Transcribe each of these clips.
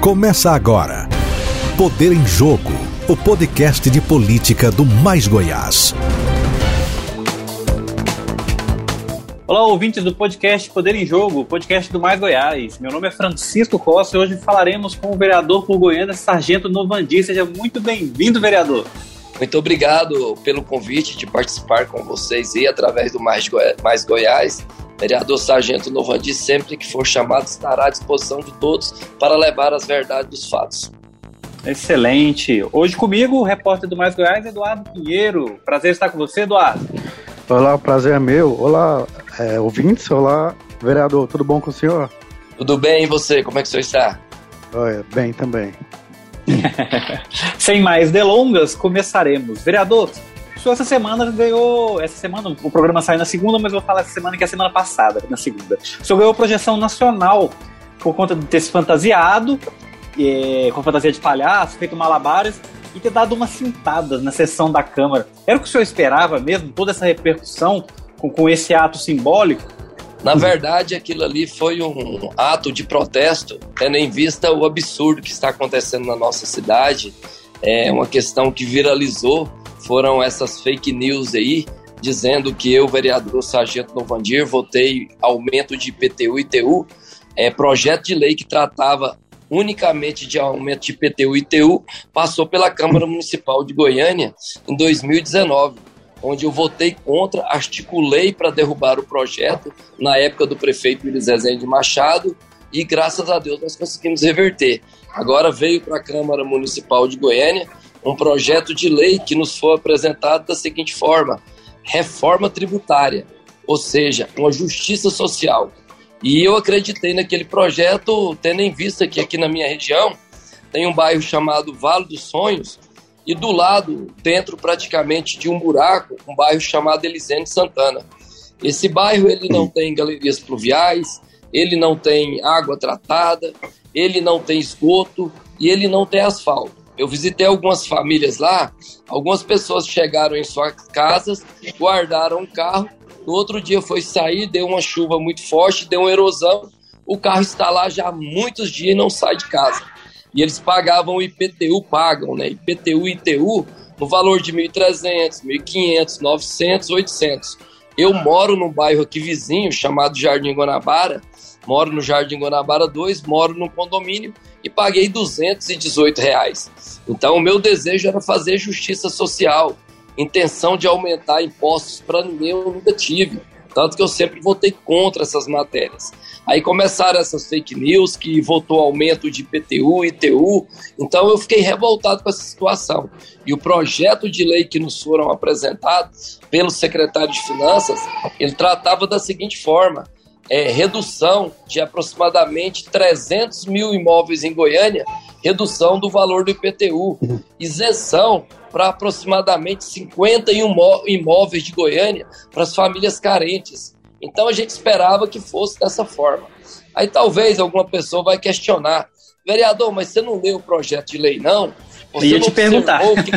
Começa agora. Poder em Jogo, o podcast de política do Mais Goiás. Olá, ouvintes do podcast Poder em Jogo, podcast do Mais Goiás. Meu nome é Francisco Costa e hoje falaremos com o vereador por Goiânia, Sargento Novandi. Seja muito bem-vindo, vereador. Muito obrigado pelo convite de participar com vocês e através do Mais, Goi Mais Goiás. Vereador Sargento Novandi, sempre que for chamado, estará à disposição de todos para levar as verdades dos fatos. Excelente. Hoje comigo, o repórter do Mais Goiás, Eduardo Pinheiro. Prazer estar com você, Eduardo. Olá, o prazer é meu. Olá, é, ouvintes. Olá, vereador. Tudo bom com o senhor? Tudo bem, e você? Como é que o senhor está? Olha, bem também. Sem mais delongas, começaremos. Vereador, só essa semana ganhou. Essa semana, o programa saiu na segunda, mas eu vou falar essa semana que é a semana passada, na segunda. Senhor ganhou projeção nacional por conta de ter se fantasiado, é, com fantasia de palhaço, feito malabares e ter dado umas cintadas na sessão da Câmara. Era o que o senhor esperava mesmo, toda essa repercussão com, com esse ato simbólico? Na verdade, aquilo ali foi um ato de protesto, tendo em vista o absurdo que está acontecendo na nossa cidade. É uma questão que viralizou, foram essas fake news aí, dizendo que eu, vereador Sargento Novandir, votei aumento de IPTU e ITU, é, projeto de lei que tratava unicamente de aumento de IPTU e ITU, passou pela Câmara Municipal de Goiânia em 2019 onde eu votei contra, articulei para derrubar o projeto na época do prefeito Luiz Rezende Machado e graças a Deus nós conseguimos reverter. Agora veio para a Câmara Municipal de Goiânia um projeto de lei que nos foi apresentado da seguinte forma: reforma tributária, ou seja, uma justiça social. E eu acreditei naquele projeto, tendo em vista que aqui na minha região tem um bairro chamado Vale dos Sonhos, e do lado, dentro praticamente de um buraco, um bairro chamado Elisene Santana. Esse bairro ele não tem galerias pluviais, ele não tem água tratada, ele não tem esgoto e ele não tem asfalto. Eu visitei algumas famílias lá, algumas pessoas chegaram em suas casas, guardaram o carro, no outro dia foi sair, deu uma chuva muito forte, deu uma erosão, o carro está lá já há muitos dias e não sai de casa e eles pagavam IPTU, pagam, né? IPTU e ITU no valor de 1.300, 1.500, 900, 800. Eu moro num bairro aqui vizinho chamado Jardim Guanabara, moro no Jardim Guanabara 2, moro num condomínio e paguei 218 reais. Então o meu desejo era fazer justiça social, intenção de aumentar impostos para mim eu nunca tive. Tanto que eu sempre votei contra essas matérias. Aí começaram essas fake news que votou aumento de IPTU, ITU. Então eu fiquei revoltado com essa situação. E o projeto de lei que nos foram apresentados pelo secretário de Finanças, ele tratava da seguinte forma: é, redução de aproximadamente 300 mil imóveis em Goiânia, redução do valor do IPTU, isenção para aproximadamente 50 imóveis de Goiânia para as famílias carentes. Então a gente esperava que fosse dessa forma. Aí talvez alguma pessoa vai questionar, vereador, mas você não leu o projeto de lei, não? Você ia te perguntar. Que,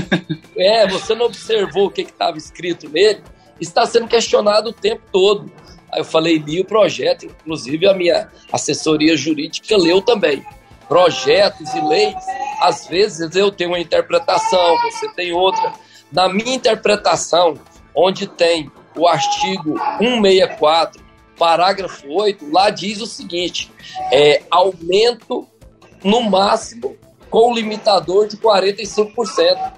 é, você não observou o que estava escrito nele? Está sendo questionado o tempo todo. Eu falei, li o projeto, inclusive a minha assessoria jurídica leu também projetos e leis, às vezes eu tenho uma interpretação, você tem outra. Na minha interpretação, onde tem o artigo 164, parágrafo 8, lá diz o seguinte: é, aumento no máximo com limitador de 45%.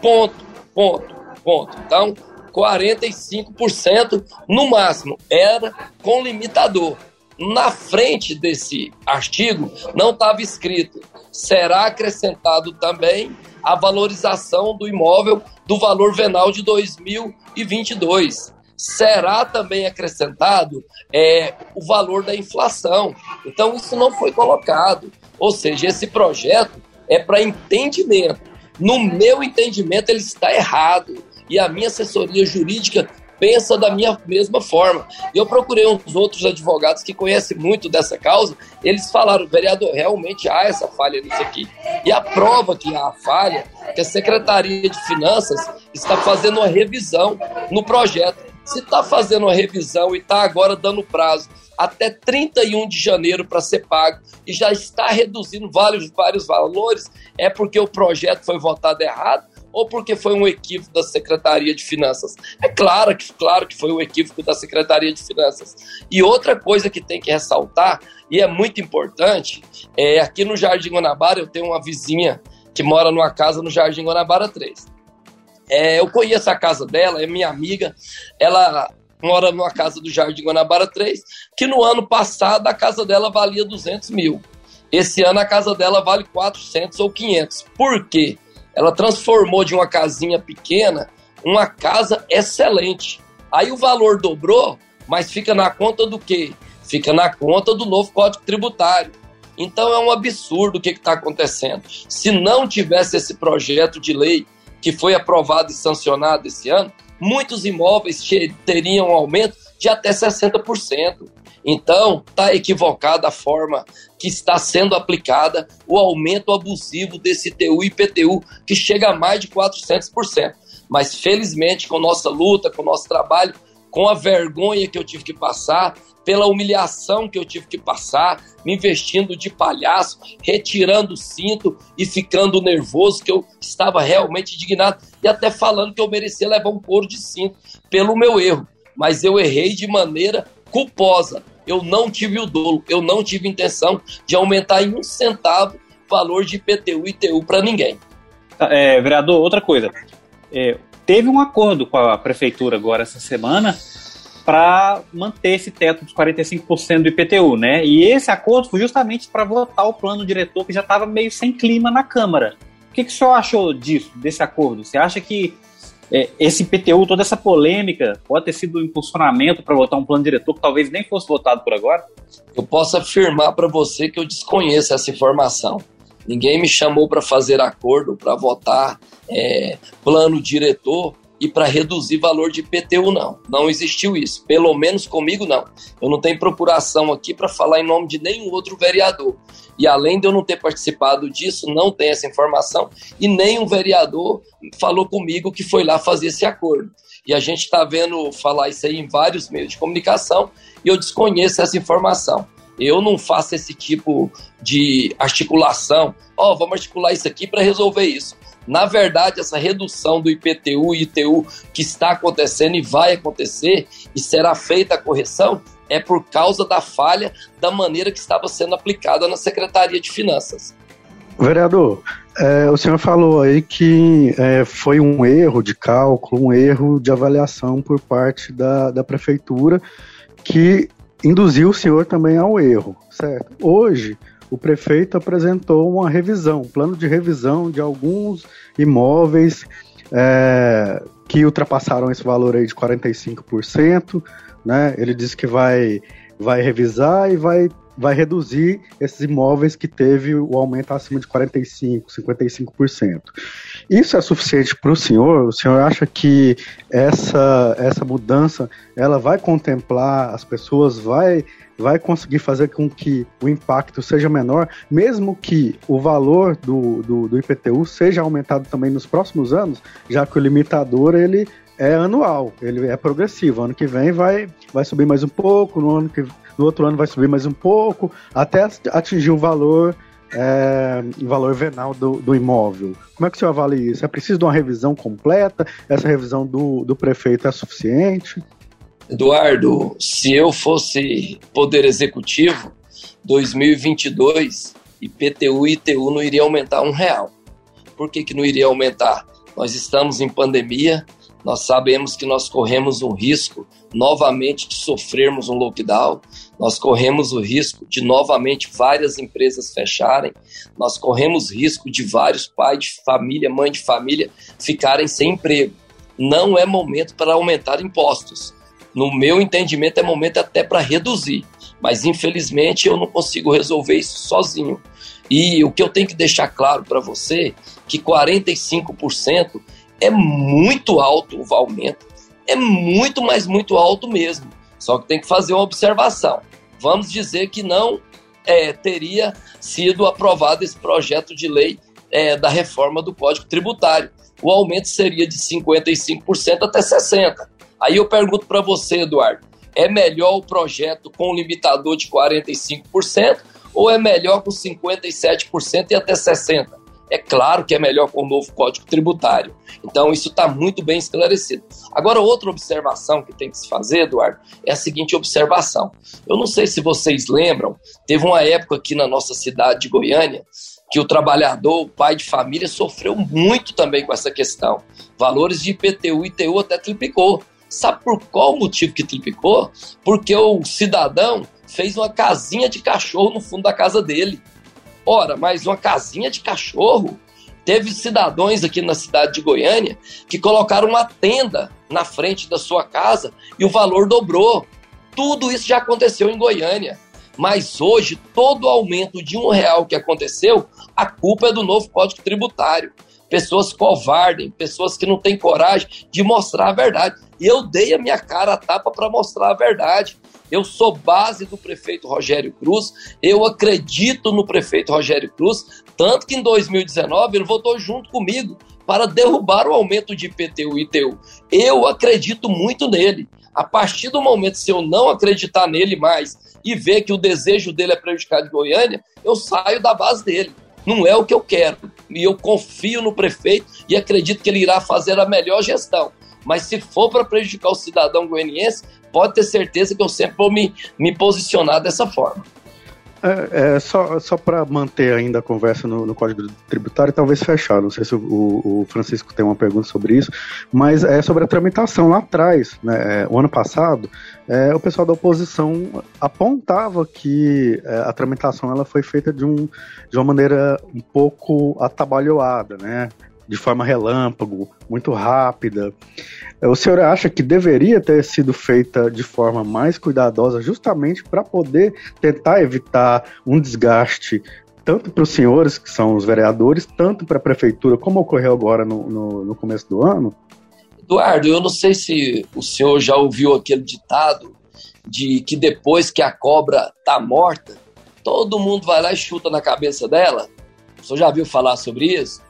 Ponto, ponto, ponto. Então, 45% no máximo era com limitador na frente desse artigo não estava escrito será acrescentado também a valorização do imóvel do valor venal de 2022. Será também acrescentado é, o valor da inflação. Então, isso não foi colocado. Ou seja, esse projeto é para entendimento. No meu entendimento, ele está errado. E a minha assessoria jurídica pensa da minha mesma forma. Eu procurei uns outros advogados que conhecem muito dessa causa, eles falaram, vereador, realmente há essa falha nisso aqui. E a prova que há a falha, que a Secretaria de Finanças está fazendo uma revisão no projeto. Se está fazendo uma revisão e está agora dando prazo até 31 de janeiro para ser pago e já está reduzindo vários, vários valores, é porque o projeto foi votado errado ou porque foi um equívoco da Secretaria de Finanças? É claro que, claro que foi um equívoco da Secretaria de Finanças. E outra coisa que tem que ressaltar, e é muito importante, é aqui no Jardim Guanabara eu tenho uma vizinha que mora numa casa no Jardim Guanabara 3. É, eu conheço a casa dela, é minha amiga. Ela mora numa casa do Jardim Guanabara 3, que no ano passado a casa dela valia 200 mil. Esse ano a casa dela vale 400 ou 500. Por quê? Ela transformou de uma casinha pequena uma casa excelente. Aí o valor dobrou, mas fica na conta do quê? Fica na conta do novo Código Tributário. Então é um absurdo o que está acontecendo. Se não tivesse esse projeto de lei que foi aprovado e sancionado esse ano, muitos imóveis teriam um aumento de até 60%. Então, está equivocada a forma que está sendo aplicada o aumento abusivo desse TU e IPTU, que chega a mais de 400%. Mas, felizmente, com nossa luta, com nosso trabalho, com a vergonha que eu tive que passar, pela humilhação que eu tive que passar, me investindo de palhaço, retirando o cinto e ficando nervoso, que eu estava realmente indignado e até falando que eu merecia levar um couro de cinto pelo meu erro. Mas eu errei de maneira culposa. Eu não tive o dolo, eu não tive intenção de aumentar em um centavo o valor de IPTU e ITU para ninguém. É, vereador, outra coisa. É, teve um acordo com a prefeitura agora essa semana para manter esse teto dos 45% do IPTU, né? E esse acordo foi justamente para votar o plano diretor que já estava meio sem clima na Câmara. O que, que o senhor achou disso, desse acordo? Você acha que esse IPTU, toda essa polêmica, pode ter sido um impulsionamento para votar um plano diretor que talvez nem fosse votado por agora? Eu posso afirmar para você que eu desconheço essa informação. Ninguém me chamou para fazer acordo, para votar é, plano diretor e para reduzir valor de IPTU, não. Não existiu isso. Pelo menos comigo, não. Eu não tenho procuração aqui para falar em nome de nenhum outro vereador. E além de eu não ter participado disso, não tem essa informação, e nenhum vereador falou comigo que foi lá fazer esse acordo. E a gente está vendo falar isso aí em vários meios de comunicação, e eu desconheço essa informação. Eu não faço esse tipo de articulação. Ó, oh, vamos articular isso aqui para resolver isso. Na verdade, essa redução do IPTU e ITU que está acontecendo e vai acontecer e será feita a correção é por causa da falha da maneira que estava sendo aplicada na Secretaria de Finanças. Vereador, é, o senhor falou aí que é, foi um erro de cálculo, um erro de avaliação por parte da, da prefeitura que induziu o senhor também ao erro, certo? Hoje, o prefeito apresentou uma revisão, um plano de revisão de alguns imóveis é, que ultrapassaram esse valor aí de 45%, né? Ele disse que vai, vai revisar e vai, vai reduzir esses imóveis que teve o aumento acima de 45%, 55%. Isso é suficiente para o senhor? O senhor acha que essa, essa mudança ela vai contemplar as pessoas, vai vai conseguir fazer com que o impacto seja menor, mesmo que o valor do, do, do, IPTU seja aumentado também nos próximos anos, já que o limitador ele é anual, ele é progressivo. Ano que vem vai, vai subir mais um pouco, no, ano que, no outro ano vai subir mais um pouco, até atingir o valor é, valor venal do, do, imóvel. Como é que o senhor avalia isso? É preciso de uma revisão completa? Essa revisão do, do prefeito é suficiente? Eduardo, se eu fosse poder executivo, 2022, IPTU e ITU não iria aumentar um real. Por que, que não iria aumentar? Nós estamos em pandemia, nós sabemos que nós corremos um risco novamente de sofrermos um lockdown, nós corremos o risco de novamente várias empresas fecharem, nós corremos risco de vários pais de família, mãe de família ficarem sem emprego. Não é momento para aumentar impostos. No meu entendimento, é momento até para reduzir, mas infelizmente eu não consigo resolver isso sozinho. E o que eu tenho que deixar claro para você que 45% é muito alto o aumento, é muito, mas muito alto mesmo. Só que tem que fazer uma observação. Vamos dizer que não é, teria sido aprovado esse projeto de lei é, da reforma do Código Tributário. O aumento seria de 55% até 60%. Aí eu pergunto para você, Eduardo, é melhor o projeto com limitador de 45% ou é melhor com 57% e até 60%? É claro que é melhor com o novo Código Tributário. Então, isso está muito bem esclarecido. Agora, outra observação que tem que se fazer, Eduardo, é a seguinte observação. Eu não sei se vocês lembram, teve uma época aqui na nossa cidade de Goiânia que o trabalhador, o pai de família, sofreu muito também com essa questão. Valores de IPTU e ITU até triplicou. Sabe por qual motivo que triplicou? Porque o cidadão fez uma casinha de cachorro no fundo da casa dele. Ora, mas uma casinha de cachorro? Teve cidadãos aqui na cidade de Goiânia que colocaram uma tenda na frente da sua casa e o valor dobrou. Tudo isso já aconteceu em Goiânia. Mas hoje, todo aumento de um real que aconteceu, a culpa é do novo Código Tributário. Pessoas covardes, pessoas que não têm coragem de mostrar a verdade. E eu dei a minha cara a tapa para mostrar a verdade. Eu sou base do prefeito Rogério Cruz, eu acredito no prefeito Rogério Cruz, tanto que em 2019 ele votou junto comigo para derrubar o aumento de IPTU e ITU. Eu acredito muito nele. A partir do momento, se eu não acreditar nele mais e ver que o desejo dele é prejudicar de Goiânia, eu saio da base dele. Não é o que eu quero. E eu confio no prefeito e acredito que ele irá fazer a melhor gestão. Mas se for para prejudicar o cidadão goianiense, pode ter certeza que eu sempre vou me, me posicionar dessa forma. É, é, só só para manter ainda a conversa no, no, Código Tributário, talvez fechar. Não sei se o, o, Francisco tem uma pergunta sobre isso, mas é sobre a tramitação lá atrás. Né? É, o ano passado, é, o pessoal da oposição apontava que é, a tramitação ela foi feita de, um, de uma maneira um pouco atabalhoada, né? De forma relâmpago, muito rápida. O senhor acha que deveria ter sido feita de forma mais cuidadosa, justamente para poder tentar evitar um desgaste tanto para os senhores, que são os vereadores, tanto para a prefeitura, como ocorreu agora no, no, no, começo do ano? Eduardo, eu não sei se o senhor já ouviu aquele ditado de que depois que a cobra está morta, todo mundo vai lá e chuta na cabeça dela. O senhor já viu falar sobre isso?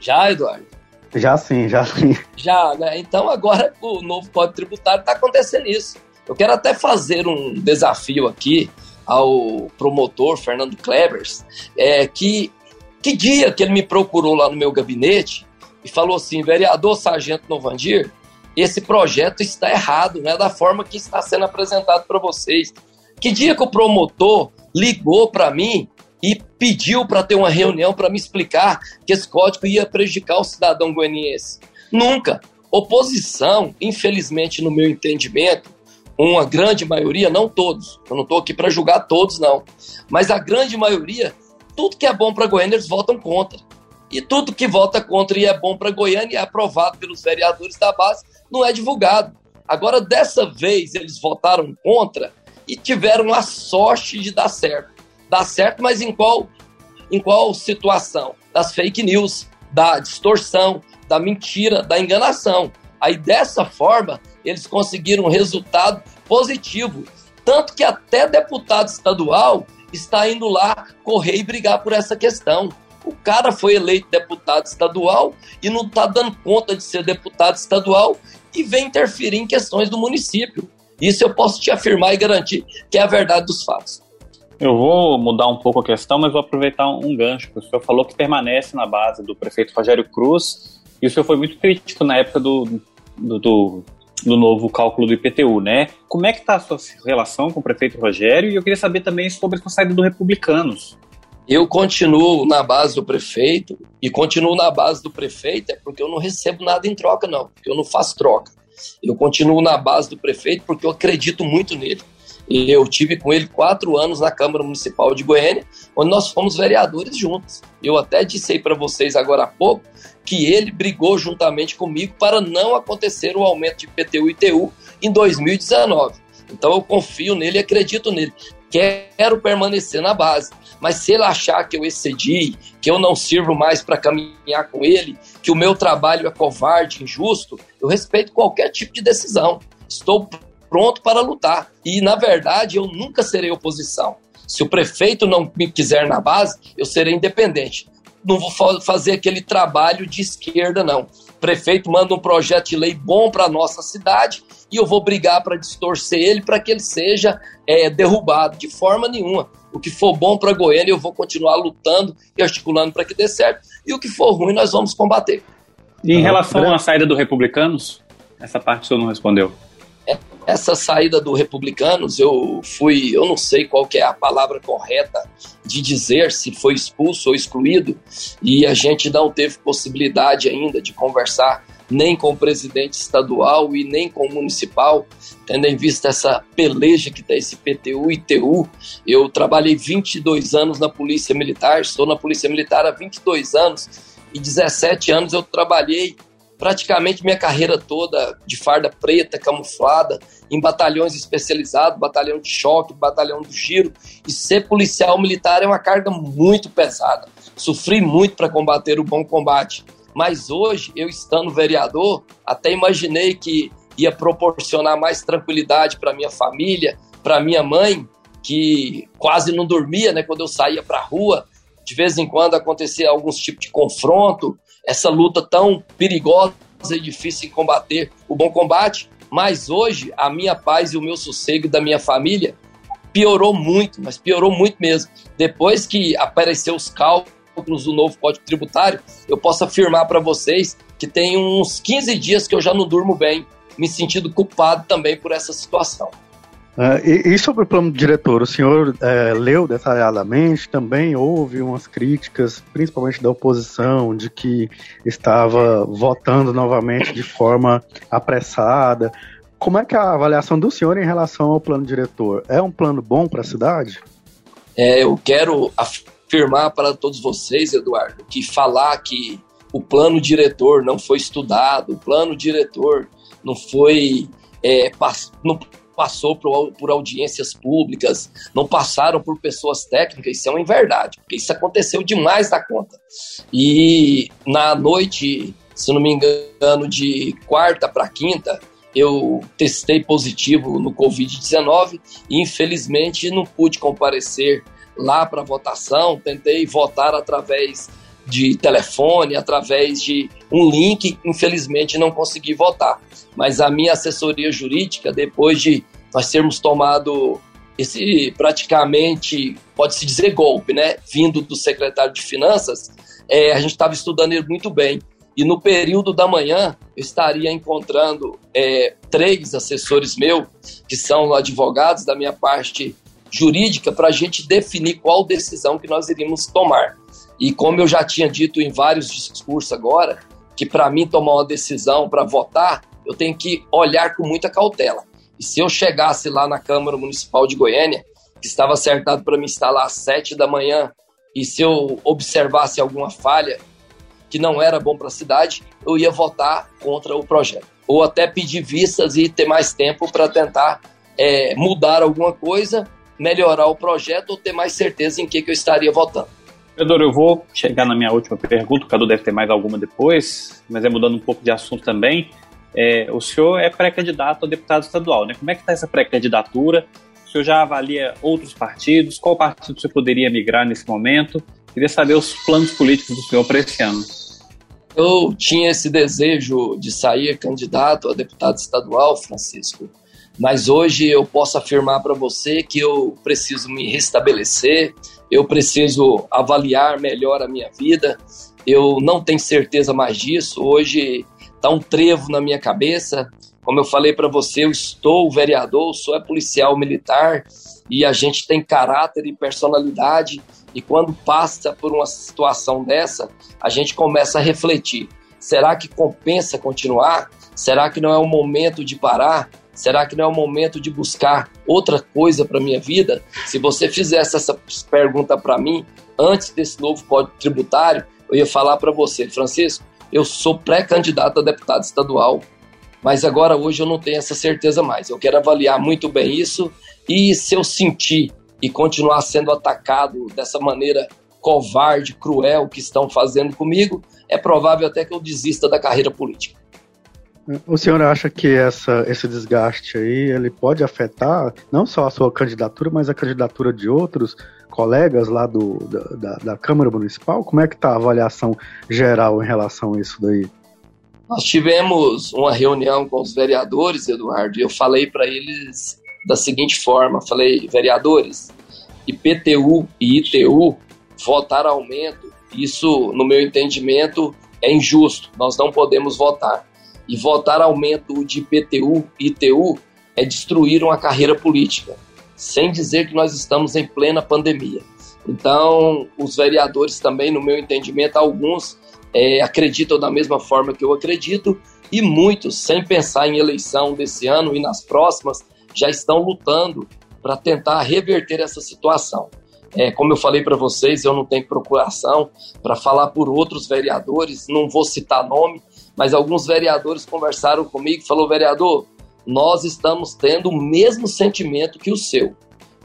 Já, Eduardo? Já sim, já sim. Já, né? Então agora o novo Código Tributário está acontecendo isso. Eu quero até fazer um desafio aqui ao promotor Fernando Klebers, é, que que dia que ele me procurou lá no meu gabinete e falou assim, vereador Sargento Novandir, esse projeto está errado, não é da forma que está sendo apresentado para vocês. Que dia que o promotor ligou para mim e pediu para ter uma reunião para me explicar que esse código ia prejudicar o cidadão goianiense. Nunca. Oposição, infelizmente, no meu entendimento, uma grande maioria, não todos, eu não estou aqui para julgar todos, não, mas a grande maioria, tudo que é bom para Goiânia, eles votam contra. E tudo que vota contra e é bom para Goiânia e é aprovado pelos vereadores da base, não é divulgado. Agora, dessa vez, eles votaram contra e tiveram a sorte de dar certo dá certo, mas em qual, em qual situação? Das fake news, da distorção, da mentira, da enganação. Aí dessa forma, eles conseguiram um resultado positivo. Tanto que até deputado estadual está indo lá correr e brigar por essa questão. O cara foi eleito deputado estadual e não está dando conta de ser deputado estadual e vem interferir em questões do município. Isso eu posso te afirmar e garantir que é a verdade dos fatos. Eu vou mudar um pouco a questão, mas vou aproveitar um gancho. O senhor falou que permanece na base do prefeito Rogério Cruz, e o senhor foi muito crítico na época do, do, do, do novo cálculo do IPTU, né? Como é que está a sua relação com o prefeito Rogério? E eu queria saber também sobre a saída do Republicanos. Eu continuo na base do prefeito, e continuo na base do prefeito é porque eu não recebo nada em troca, não, porque eu não faço troca. Eu continuo na base do prefeito porque eu acredito muito nele. Eu tive com ele quatro anos na Câmara Municipal de Goiânia, onde nós fomos vereadores juntos. Eu até disse para vocês agora há pouco que ele brigou juntamente comigo para não acontecer o aumento de PTU e ITU em 2019. Então eu confio nele e acredito nele. Quero permanecer na base. Mas se ele achar que eu excedi, que eu não sirvo mais para caminhar com ele, que o meu trabalho é covarde, injusto, eu respeito qualquer tipo de decisão. Estou pronto para lutar. E, na verdade, eu nunca serei oposição. Se o prefeito não me quiser na base, eu serei independente. Não vou fazer aquele trabalho de esquerda, não. prefeito manda um projeto de lei bom para a nossa cidade e eu vou brigar para distorcer ele para que ele seja é, derrubado de forma nenhuma. O que for bom para Goiânia, eu vou continuar lutando e articulando para que dê certo. E o que for ruim, nós vamos combater. E em relação à saída do Republicanos, essa parte o senhor não respondeu. Essa saída do Republicanos, eu fui, eu não sei qual é a palavra correta de dizer se foi expulso ou excluído, e a gente não teve possibilidade ainda de conversar nem com o presidente estadual e nem com o municipal, tendo em vista essa peleja que tem esse PTU e TU. Eu trabalhei 22 anos na Polícia Militar, estou na Polícia Militar há 22 anos e 17 anos eu trabalhei praticamente minha carreira toda de farda preta, camuflada, em batalhões especializados, batalhão de choque, batalhão do giro, e ser policial militar é uma carga muito pesada. Sofri muito para combater o bom combate. Mas hoje, eu estando vereador, até imaginei que ia proporcionar mais tranquilidade para minha família, para minha mãe, que quase não dormia, né, quando eu saía para a rua. De vez em quando acontecia alguns tipos de confronto, essa luta tão perigosa e difícil de combater, o bom combate. Mas hoje, a minha paz e o meu sossego da minha família piorou muito, mas piorou muito mesmo. Depois que apareceu os cálculos do novo Código Tributário, eu posso afirmar para vocês que tem uns 15 dias que eu já não durmo bem, me sentindo culpado também por essa situação. Uh, e, e, sobre o plano diretor, o senhor é, leu detalhadamente, também houve umas críticas, principalmente da oposição, de que estava votando novamente de forma apressada. Como é que é a avaliação do senhor em relação ao plano diretor? É um plano bom para a cidade? É, eu quero afirmar para todos vocês, Eduardo, que falar que o plano diretor não foi estudado, o plano diretor não foi. É, não passou por, por, audiências públicas, não passaram por pessoas técnicas, isso é uma inverdade, porque isso aconteceu demais da conta. E na noite, se não me engano, de quarta para quinta, eu testei positivo no Covid-19 e infelizmente não pude comparecer lá para votação, tentei votar através de telefone, através de um link, infelizmente não consegui votar. Mas a minha assessoria jurídica, depois de nós termos tomado esse praticamente, pode-se dizer golpe, né, vindo do secretário de Finanças, é, a gente estava estudando ele muito bem. E no período da manhã, eu estaria encontrando é, três assessores meus, que são advogados da minha parte jurídica para a gente definir qual decisão que nós iríamos tomar. E como eu já tinha dito em vários discursos agora, que para mim tomar uma decisão para votar, eu tenho que olhar com muita cautela. E se eu chegasse lá na Câmara Municipal de Goiânia, que estava acertado para me instalar às sete da manhã, e se eu observasse alguma falha que não era bom para a cidade, eu ia votar contra o projeto. Ou até pedir vistas e ter mais tempo para tentar é, mudar alguma coisa melhorar o projeto ou ter mais certeza em que, que eu estaria votando. Pedro, eu vou chegar na minha última pergunta, o Cadu deve ter mais alguma depois, mas é mudando um pouco de assunto também. É, o senhor é pré-candidato a deputado estadual, né? Como é que está essa pré-candidatura? O senhor já avalia outros partidos? Qual partido você poderia migrar nesse momento? Queria saber os planos políticos do senhor para esse ano. Eu tinha esse desejo de sair candidato a deputado estadual, Francisco, mas hoje eu posso afirmar para você que eu preciso me restabelecer, eu preciso avaliar melhor a minha vida. Eu não tenho certeza mais disso. Hoje está um trevo na minha cabeça. Como eu falei para você, eu estou vereador, sou é policial militar e a gente tem caráter e personalidade. E quando passa por uma situação dessa, a gente começa a refletir: será que compensa continuar? Será que não é o momento de parar? Será que não é o momento de buscar outra coisa para minha vida? Se você fizesse essa pergunta para mim antes desse novo código tributário, eu ia falar para você, Francisco, eu sou pré-candidato a deputado estadual, mas agora hoje eu não tenho essa certeza mais. Eu quero avaliar muito bem isso e se eu sentir e continuar sendo atacado dessa maneira covarde, cruel que estão fazendo comigo, é provável até que eu desista da carreira política. O senhor acha que essa, esse desgaste aí ele pode afetar não só a sua candidatura, mas a candidatura de outros colegas lá do, da, da, da Câmara Municipal? Como é que está a avaliação geral em relação a isso daí? Nós tivemos uma reunião com os vereadores, Eduardo, e eu falei para eles da seguinte forma: falei, vereadores, IPTU e ITU votar aumento, isso, no meu entendimento, é injusto. Nós não podemos votar. E votar aumento de IPTU e ITU é destruir uma carreira política, sem dizer que nós estamos em plena pandemia. Então, os vereadores também, no meu entendimento, alguns é, acreditam da mesma forma que eu acredito, e muitos, sem pensar em eleição desse ano e nas próximas, já estão lutando para tentar reverter essa situação. É, como eu falei para vocês, eu não tenho procuração para falar por outros vereadores, não vou citar nome, mas alguns vereadores conversaram comigo e falou, vereador, nós estamos tendo o mesmo sentimento que o seu.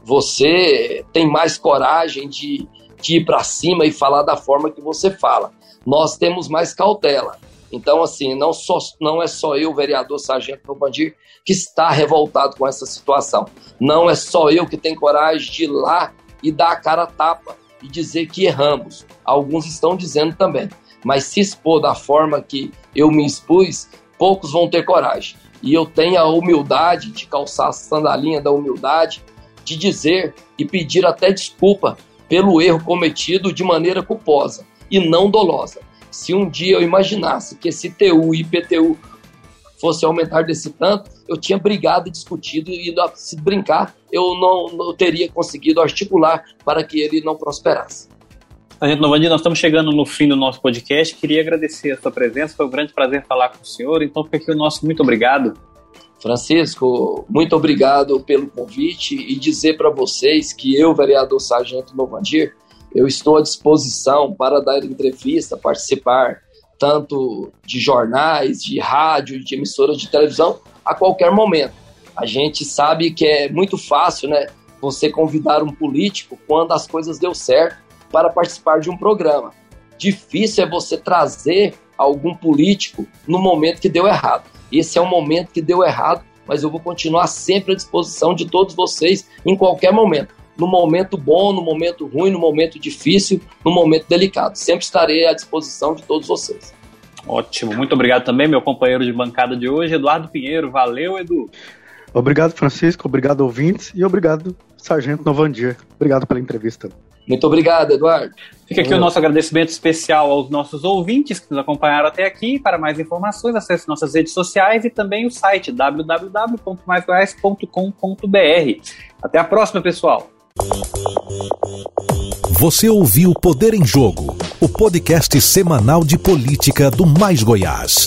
Você tem mais coragem de, de ir para cima e falar da forma que você fala. Nós temos mais cautela. Então, assim, não, só, não é só eu, vereador Sargento Nobandir, que está revoltado com essa situação. Não é só eu que tenho coragem de ir lá e dar a cara a tapa e dizer que erramos. Alguns estão dizendo também. Mas se expor da forma que eu me expus, poucos vão ter coragem. E eu tenho a humildade de calçar a sandalinha da humildade, de dizer e pedir até desculpa pelo erro cometido de maneira culposa e não dolosa. Se um dia eu imaginasse que esse TU e IPTU fosse aumentar desse tanto, eu tinha brigado e discutido e se brincar, eu não, não teria conseguido articular para que ele não prosperasse. Sargento Novandi, nós estamos chegando no fim do nosso podcast. Queria agradecer a sua presença, foi um grande prazer falar com o senhor. Então, fica aqui o nosso muito obrigado. Francisco, muito obrigado pelo convite e dizer para vocês que eu, vereador Sargento Novandir, eu estou à disposição para dar entrevista, participar tanto de jornais, de rádio, de emissoras de televisão, a qualquer momento. A gente sabe que é muito fácil, né? Você convidar um político quando as coisas deu certo para participar de um programa. Difícil é você trazer algum político no momento que deu errado. Esse é o momento que deu errado, mas eu vou continuar sempre à disposição de todos vocês em qualquer momento. No momento bom, no momento ruim, no momento difícil, no momento delicado. Sempre estarei à disposição de todos vocês. Ótimo, muito obrigado também, meu companheiro de bancada de hoje, Eduardo Pinheiro. Valeu, Edu. Obrigado, Francisco. Obrigado, ouvintes. E obrigado, Sargento Novandir. Obrigado pela entrevista. Muito obrigado, Eduardo. Fica aqui o nosso agradecimento especial aos nossos ouvintes que nos acompanharam até aqui. Para mais informações, acesse nossas redes sociais e também o site www.maisgoiás.com.br. Até a próxima, pessoal. Você ouviu Poder em Jogo, o podcast semanal de política do Mais Goiás.